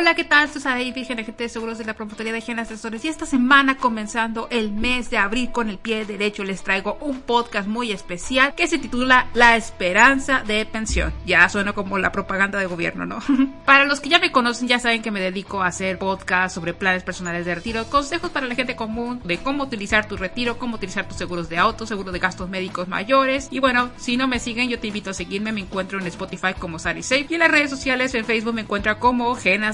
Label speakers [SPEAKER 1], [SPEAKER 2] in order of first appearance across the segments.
[SPEAKER 1] Hola, ¿qué tal? Soy Sara Virgen, agente de seguros de la Promotoría de Gen Asesores. Y esta semana, comenzando el mes de abril con el pie derecho, les traigo un podcast muy especial que se titula La Esperanza de Pensión. Ya suena como la propaganda de gobierno, ¿no? para los que ya me conocen, ya saben que me dedico a hacer podcasts sobre planes personales de retiro, consejos para la gente común de cómo utilizar tu retiro, cómo utilizar tus seguros de auto, seguro de gastos médicos mayores. Y bueno, si no me siguen, yo te invito a seguirme. Me encuentro en Spotify como Sari Safe y en las redes sociales, en Facebook me encuentra como Gen.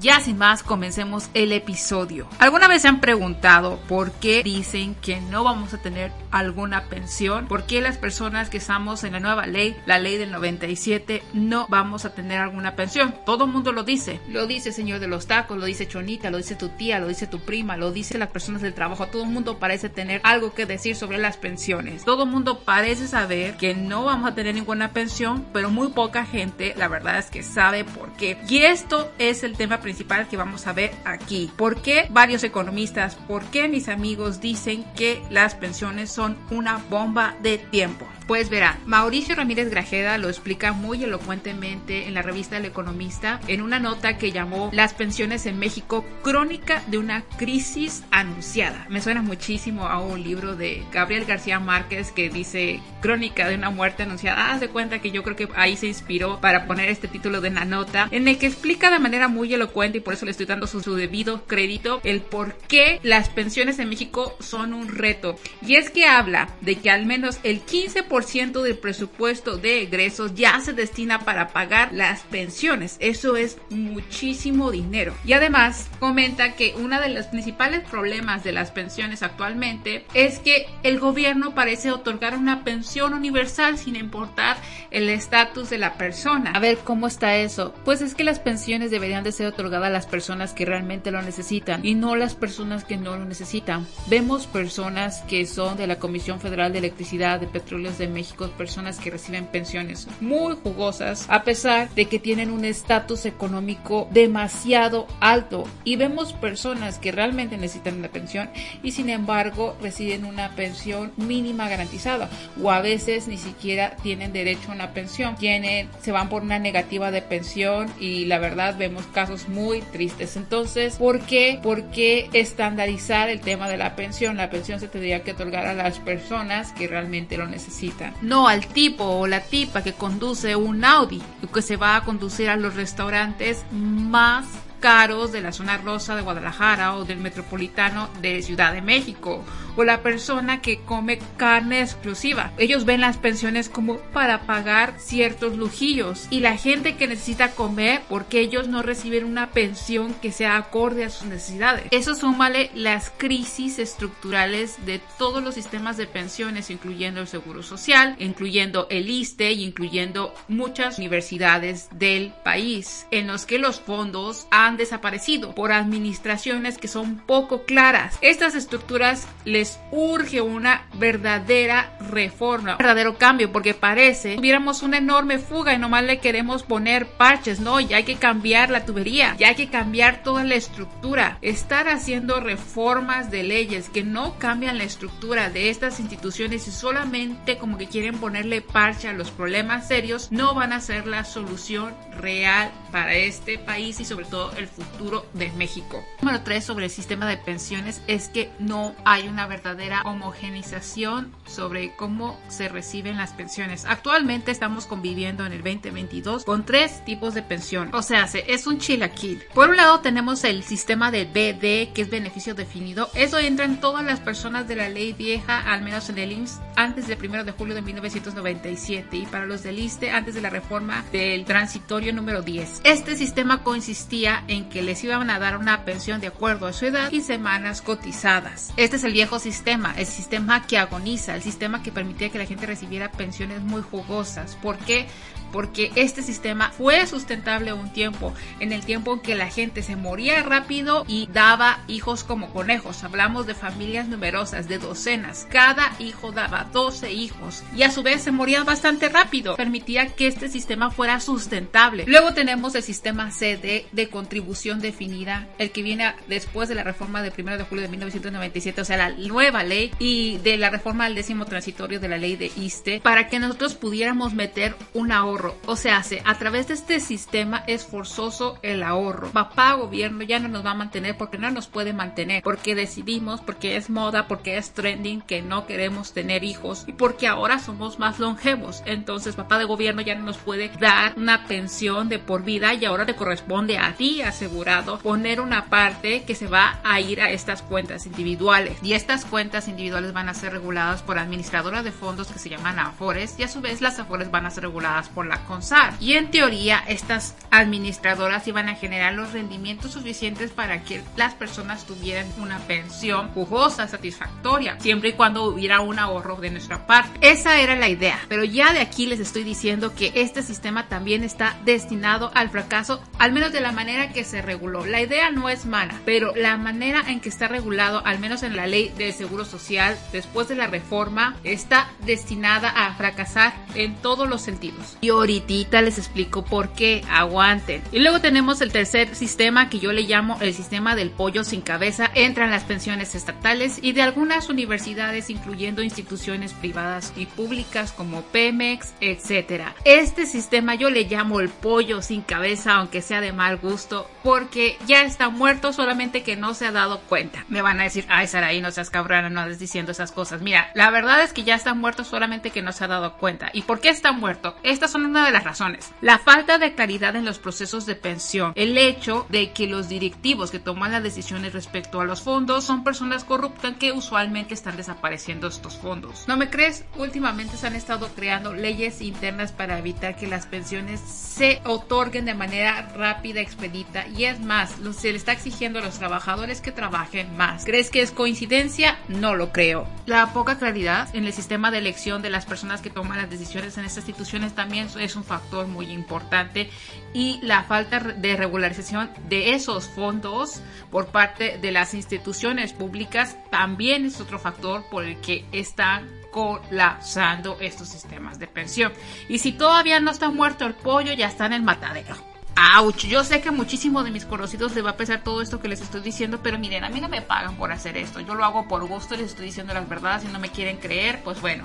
[SPEAKER 1] Ya sin más, comencemos el episodio. ¿Alguna vez se han preguntado por qué dicen que no vamos a tener alguna pensión? ¿Por qué las personas que estamos en la nueva ley, la ley del 97, no vamos a tener alguna pensión? Todo el mundo lo dice. Lo dice el señor de los tacos, lo dice Chonita, lo dice tu tía, lo dice tu prima, lo dice las personas del trabajo. Todo el mundo parece tener algo que decir sobre las pensiones. Todo el mundo parece saber que no vamos a tener ninguna pensión, pero muy poca gente, la verdad es que sabe por qué. Y esto es el tema principal que vamos a ver aquí. ¿Por qué varios economistas, por qué mis amigos dicen que las pensiones son una bomba de tiempo? Pues verá, Mauricio Ramírez Grajeda lo explica muy elocuentemente en la revista El Economista en una nota que llamó Las pensiones en México, crónica de una crisis anunciada. Me suena muchísimo a un libro de Gabriel García Márquez que dice Crónica de una muerte anunciada. Haz de cuenta que yo creo que ahí se inspiró para poner este título de la nota, en el que explica de manera muy elocuente y por eso le estoy dando su, debido crédito el por qué las pensiones en México son un reto. Y es que habla de que al menos el 15% del presupuesto de egresos ya se destina para pagar las pensiones. Eso es muchísimo dinero. Y además comenta que uno de los principales problemas de las pensiones actualmente es que el gobierno parece otorgar una pensión universal sin importar el estatus de la persona. A ver, ¿cómo está eso? Pues es que las pensiones deberían de ser otorgadas a las personas que realmente lo necesitan y no las personas que no lo necesitan. Vemos personas que son de la Comisión Federal de Electricidad, de Petróleos de México, personas que reciben pensiones muy jugosas a pesar de que tienen un estatus económico demasiado alto y vemos personas que realmente necesitan una pensión y sin embargo reciben una pensión mínima garantizada o a veces ni siquiera tienen derecho a una pensión, tienen, se van por una negativa de pensión y la verdad vemos casos muy tristes. Entonces, ¿por qué? ¿Por qué estandarizar el tema de la pensión? La pensión se tendría que otorgar a las personas que realmente lo necesitan, no al tipo o la tipa que conduce un Audi, que se va a conducir a los restaurantes más caros de la zona rosa de Guadalajara o del metropolitano de Ciudad de México o la persona que come carne exclusiva. Ellos ven las pensiones como para pagar ciertos lujillos y la gente que necesita comer porque ellos no reciben una pensión que sea acorde a sus necesidades. Eso súmale las crisis estructurales de todos los sistemas de pensiones, incluyendo el Seguro Social, incluyendo el ISTE y incluyendo muchas universidades del país, en los que los fondos han desaparecido por administraciones que son poco claras. Estas estructuras les urge una verdadera reforma, un verdadero cambio, porque parece que tuviéramos una enorme fuga y nomás le queremos poner parches, no, ya hay que cambiar la tubería, ya hay que cambiar toda la estructura. Estar haciendo reformas de leyes que no cambian la estructura de estas instituciones y solamente como que quieren ponerle parche a los problemas serios, no van a ser la solución real para este país y sobre todo el futuro de México. Número 3 sobre el sistema de pensiones es que no hay una verdadera homogenización sobre cómo se reciben las pensiones. Actualmente estamos conviviendo en el 2022 con tres tipos de pensión. O sea, es un chilaquil. Por un lado tenemos el sistema de BD, que es beneficio definido. Eso entra en todas las personas de la ley vieja, al menos en el IMSS, antes del 1 de julio de 1997 y para los del ISTE antes de la reforma del transitorio número 10. Este sistema consistía en que les iban a dar una pensión de acuerdo a su edad y semanas cotizadas. Este es el viejo sistema, el sistema que agoniza, el sistema que permitía que la gente recibiera pensiones muy jugosas. ¿Por qué? Porque este sistema fue sustentable un tiempo, en el tiempo en que la gente se moría rápido y daba hijos como conejos. Hablamos de familias numerosas, de docenas. Cada hijo daba 12 hijos y a su vez se morían bastante rápido. Permitía que este sistema fuera sustentable. Luego tenemos el sistema CD de contribución definida, el que viene después de la reforma del 1 de julio de 1997, o sea, la nueva ley y de la reforma al décimo transitorio de la ley de ISTE para que nosotros pudiéramos meter un ahorro. O sea, a través de este sistema es forzoso el ahorro. Papá gobierno ya no nos va a mantener porque no nos puede mantener, porque decidimos, porque es moda, porque es trending que no queremos tener hijos y porque ahora somos más longevos. Entonces papá de gobierno ya no nos puede dar una pensión de por vida y ahora te corresponde a ti asegurado poner una parte que se va a ir a estas cuentas individuales. Y estas cuentas individuales van a ser reguladas por administradoras de fondos que se llaman AFORES y a su vez las AFORES van a ser reguladas por la CONSAR. Y en teoría estas administradoras iban a generar los rendimientos suficientes para que las personas tuvieran una pensión jugosa, satisfactoria, siempre y cuando hubiera un ahorro de nuestra parte. Esa era la idea, pero ya de aquí les estoy diciendo que este sistema también está destinado al fracaso, al menos de la manera que se reguló. La idea no es mala, pero la manera en que está regulado, al menos en la ley del Seguro Social, después de la reforma, está destinada a fracasar en todos los sentidos. Y ahorita les explico por qué, aguanten. Y luego tenemos el tercer sistema que yo le llamo el sistema del pollo sin cabeza. Entran las pensiones estatales y de algunas universidades, incluyendo instituciones privadas y públicas como Pemex, etc. Este sistema yo le llamo el pollo sin cabeza, aunque sea de mal gusto, porque ya está muerto, solamente que no se ha dado cuenta. Me van a decir, ay Saraí, no seas cabrona, no andes diciendo esas cosas. Mira, la verdad es que ya está muerto solamente que no se ha dado cuenta. ¿Y por qué está muerto? Estas son una de las razones. La falta de claridad en los procesos de pensión, el hecho de que los directivos que toman las decisiones respecto a los fondos son personas corruptas que usualmente están desapareciendo estos fondos. ¿No me crees? Últimamente se han estado creando leyes internas para evitar que las pensiones se otorguen de manera rápida, expedita y es más, se le está exigiendo a los trabajadores que trabajen más. ¿Crees que es coincidencia? No lo creo. La poca claridad en el sistema de elección de las personas que toman las decisiones en estas instituciones también es un factor muy importante y la falta de regularización de esos fondos por parte de las instituciones públicas también es otro factor por el que están colapsando estos sistemas de pensión. Y si todavía no está muerto el pollo, ya está en el matadero. Ouch, yo sé que muchísimo de mis conocidos les va a pesar todo esto que les estoy diciendo, pero miren, a mí no me pagan por hacer esto. Yo lo hago por gusto, les estoy diciendo las verdades y no me quieren creer, pues bueno,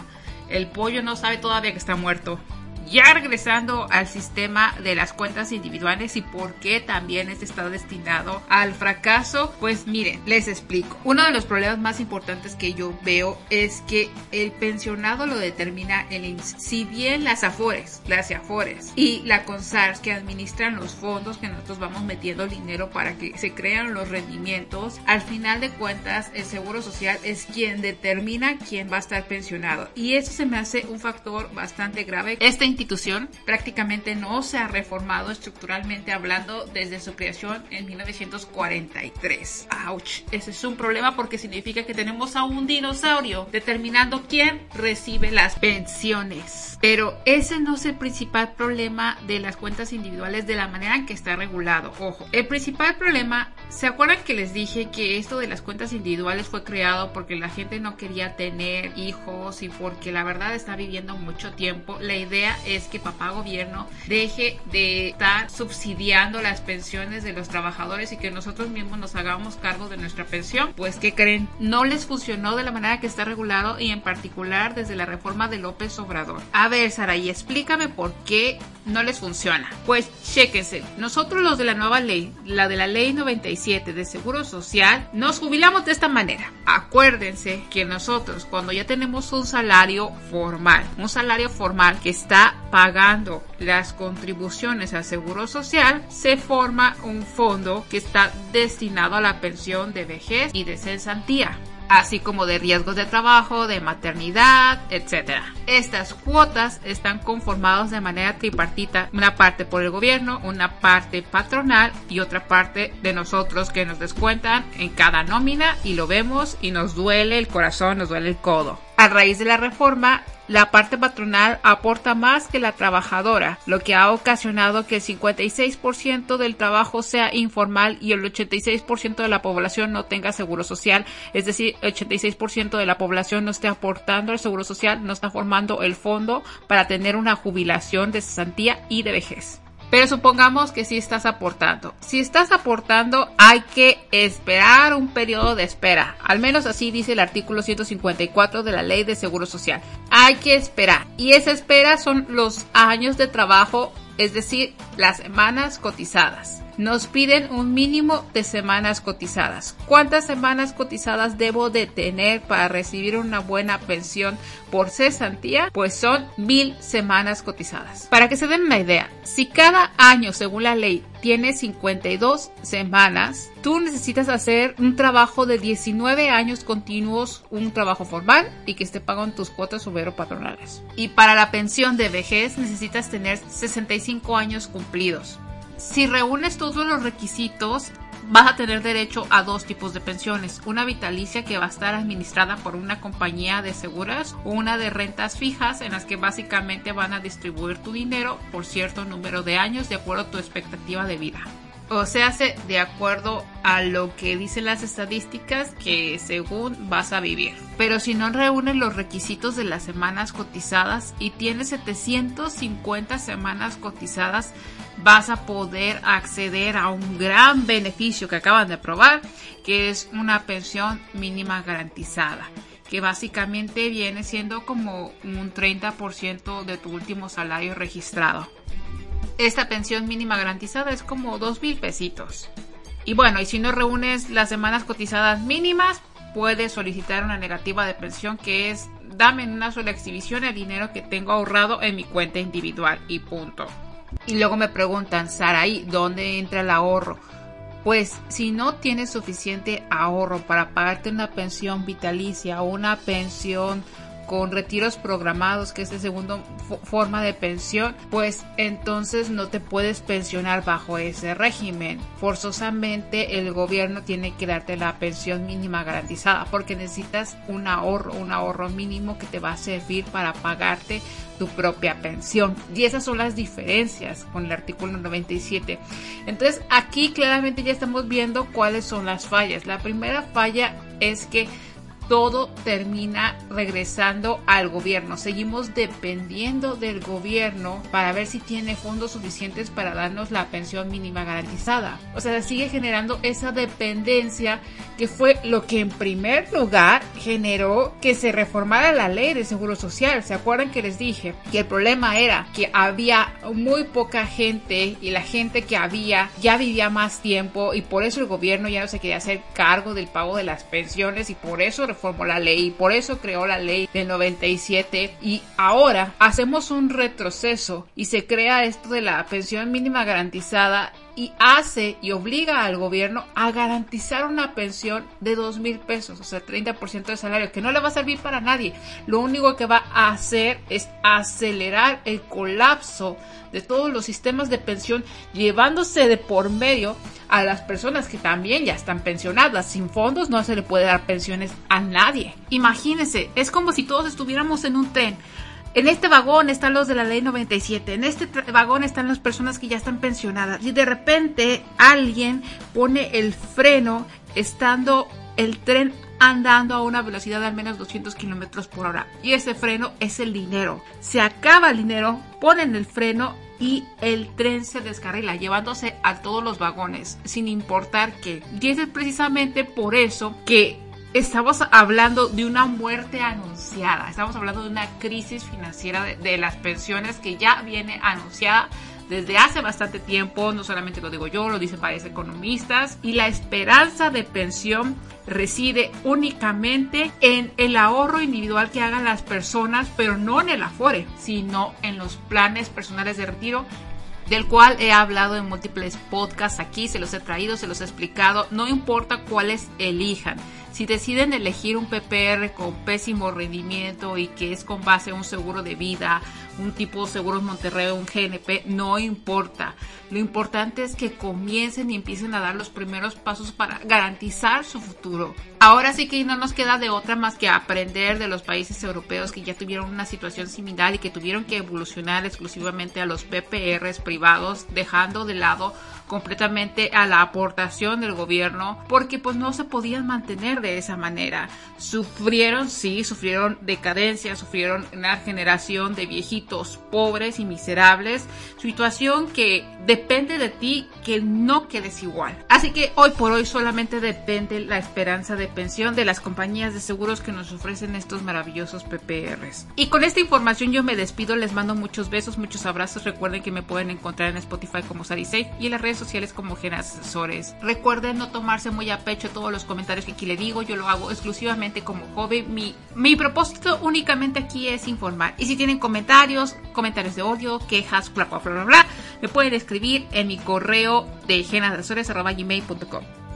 [SPEAKER 1] el pollo no sabe todavía que está muerto. Ya regresando al sistema de las cuentas individuales y por qué también este está destinado al fracaso, pues miren, les explico. Uno de los problemas más importantes que yo veo es que el pensionado lo determina el IMSS. Si bien las AFORES, las AFORES y la CONSARS que administran los fondos que nosotros vamos metiendo dinero para que se crean los rendimientos, al final de cuentas el Seguro Social es quien determina quién va a estar pensionado. Y eso se me hace un factor bastante grave. Este prácticamente no se ha reformado estructuralmente hablando desde su creación en 1943. ¡Auch! Ese es un problema porque significa que tenemos a un dinosaurio determinando quién recibe las pensiones. Pero ese no es el principal problema de las cuentas individuales de la manera en que está regulado. Ojo, el principal problema, ¿se acuerdan que les dije que esto de las cuentas individuales fue creado porque la gente no quería tener hijos y porque la verdad está viviendo mucho tiempo? La idea es que papá gobierno deje de estar subsidiando las pensiones de los trabajadores y que nosotros mismos nos hagamos cargo de nuestra pensión. Pues, ¿qué creen? No les funcionó de la manera que está regulado y en particular desde la reforma de López Obrador. A ver, y explícame por qué no les funciona. Pues, chéquense. Nosotros los de la nueva ley, la de la ley 97 de Seguro Social, nos jubilamos de esta manera. Acuérdense que nosotros cuando ya tenemos un salario formal, un salario formal que está pagando las contribuciones al Seguro Social, se forma un fondo que está destinado a la pensión de vejez y de cesantía así como de riesgos de trabajo, de maternidad, etc. Estas cuotas están conformadas de manera tripartita, una parte por el gobierno, una parte patronal y otra parte de nosotros que nos descuentan en cada nómina y lo vemos y nos duele el corazón, nos duele el codo. A raíz de la reforma, la parte patronal aporta más que la trabajadora, lo que ha ocasionado que el 56% del trabajo sea informal y el 86% de la población no tenga seguro social, es decir, el 86% de la población no esté aportando al seguro social, no está formando el fondo para tener una jubilación de cesantía y de vejez. Pero supongamos que sí estás aportando. Si estás aportando, hay que esperar un periodo de espera. Al menos así dice el artículo 154 de la Ley de Seguro Social. Hay que esperar. Y esa espera son los años de trabajo, es decir, las semanas cotizadas nos piden un mínimo de semanas cotizadas. ¿Cuántas semanas cotizadas debo de tener para recibir una buena pensión por cesantía? Pues son mil semanas cotizadas. Para que se den una idea, si cada año, según la ley, tiene 52 semanas, tú necesitas hacer un trabajo de 19 años continuos, un trabajo formal y que esté pagando tus cuotas obrero patronales. Y para la pensión de vejez necesitas tener 65 años cumplidos si reúnes todos los requisitos, vas a tener derecho a dos tipos de pensiones. Una vitalicia que va a estar administrada por una compañía de seguras o una de rentas fijas en las que básicamente van a distribuir tu dinero por cierto número de años de acuerdo a tu expectativa de vida. O se hace de acuerdo a lo que dicen las estadísticas que según vas a vivir. Pero si no reúnes los requisitos de las semanas cotizadas y tienes 750 semanas cotizadas, vas a poder acceder a un gran beneficio que acaban de aprobar, que es una pensión mínima garantizada que básicamente viene siendo como un 30% de tu último salario registrado. Esta pensión mínima garantizada es como dos mil pesitos. Y bueno, y si no reúnes las semanas cotizadas mínimas, puedes solicitar una negativa de pensión que es dame en una sola exhibición el dinero que tengo ahorrado en mi cuenta individual y punto. Y luego me preguntan, Saraí, ¿dónde entra el ahorro? Pues si no tienes suficiente ahorro para pagarte una pensión vitalicia o una pensión con retiros programados, que es la segunda forma de pensión, pues entonces no te puedes pensionar bajo ese régimen. Forzosamente el gobierno tiene que darte la pensión mínima garantizada porque necesitas un ahorro, un ahorro mínimo que te va a servir para pagarte tu propia pensión. Y esas son las diferencias con el artículo 97. Entonces aquí claramente ya estamos viendo cuáles son las fallas. La primera falla es que todo termina regresando al gobierno. Seguimos dependiendo del gobierno para ver si tiene fondos suficientes para darnos la pensión mínima garantizada. O sea, sigue generando esa dependencia que fue lo que en primer lugar generó que se reformara la ley de seguro social. ¿Se acuerdan que les dije que el problema era que había muy poca gente y la gente que había ya vivía más tiempo y por eso el gobierno ya no se quería hacer cargo del pago de las pensiones y por eso reformó la ley, por eso creó la ley del 97 y ahora hacemos un retroceso y se crea esto de la pensión mínima garantizada y hace y obliga al gobierno a garantizar una pensión de dos mil pesos, o sea, 30% del salario, que no le va a servir para nadie. Lo único que va a hacer es acelerar el colapso de todos los sistemas de pensión, llevándose de por medio a las personas que también ya están pensionadas. Sin fondos no se le puede dar pensiones a nadie. Imagínense, es como si todos estuviéramos en un tren en este vagón están los de la ley 97, en este vagón están las personas que ya están pensionadas y de repente alguien pone el freno estando el tren andando a una velocidad de al menos 200 kilómetros por hora. Y ese freno es el dinero. Se acaba el dinero, ponen el freno y el tren se descarrila, llevándose a todos los vagones, sin importar qué. Y es precisamente por eso que estamos hablando de una muerte anunciada, estamos hablando de una crisis financiera de, las pensiones que ya viene anunciada desde hace bastante tiempo, no solamente lo digo yo, lo dicen varios economistas, y la esperanza de pensión reside únicamente en el ahorro individual que hagan las personas, pero no en el Afore, sino en los planes personales de retiro del cual he hablado en múltiples podcasts aquí, se los he traído, se los he explicado, no importa cuáles elijan. Si deciden elegir un PPR con pésimo rendimiento y que es con base a un seguro de vida, un tipo de seguros Monterrey o un GNP, no importa. Lo importante es que comiencen y empiecen a dar los primeros pasos para garantizar su futuro. Ahora sí que no nos queda de otra más que aprender de los países europeos que ya tuvieron una situación similar y que tuvieron que evolucionar exclusivamente a los PPRs privados, dejando de lado completamente a la aportación del gobierno porque pues no se podían mantener de esa manera. Sufrieron, sí, sufrieron decadencia, sufrieron una generación de viejitos pobres y miserables, situación que depende de ti que no quedes igual. Así que hoy por hoy solamente depende la esperanza de pensión de las compañías de seguros que nos ofrecen estos maravillosos PPRs. Y con esta información yo me despido, les mando muchos besos, muchos abrazos. Recuerden que me pueden encontrar en Spotify como Safe y en las redes sociales como Gen Asesores. Recuerden no tomarse muy a pecho todos los comentarios que aquí le digo, yo lo hago exclusivamente como hobby. Mi, mi propósito únicamente aquí es informar. Y si tienen comentarios, comentarios de odio, quejas, bla bla bla bla, me pueden escribir en mi correo de genasesores.gmail.com.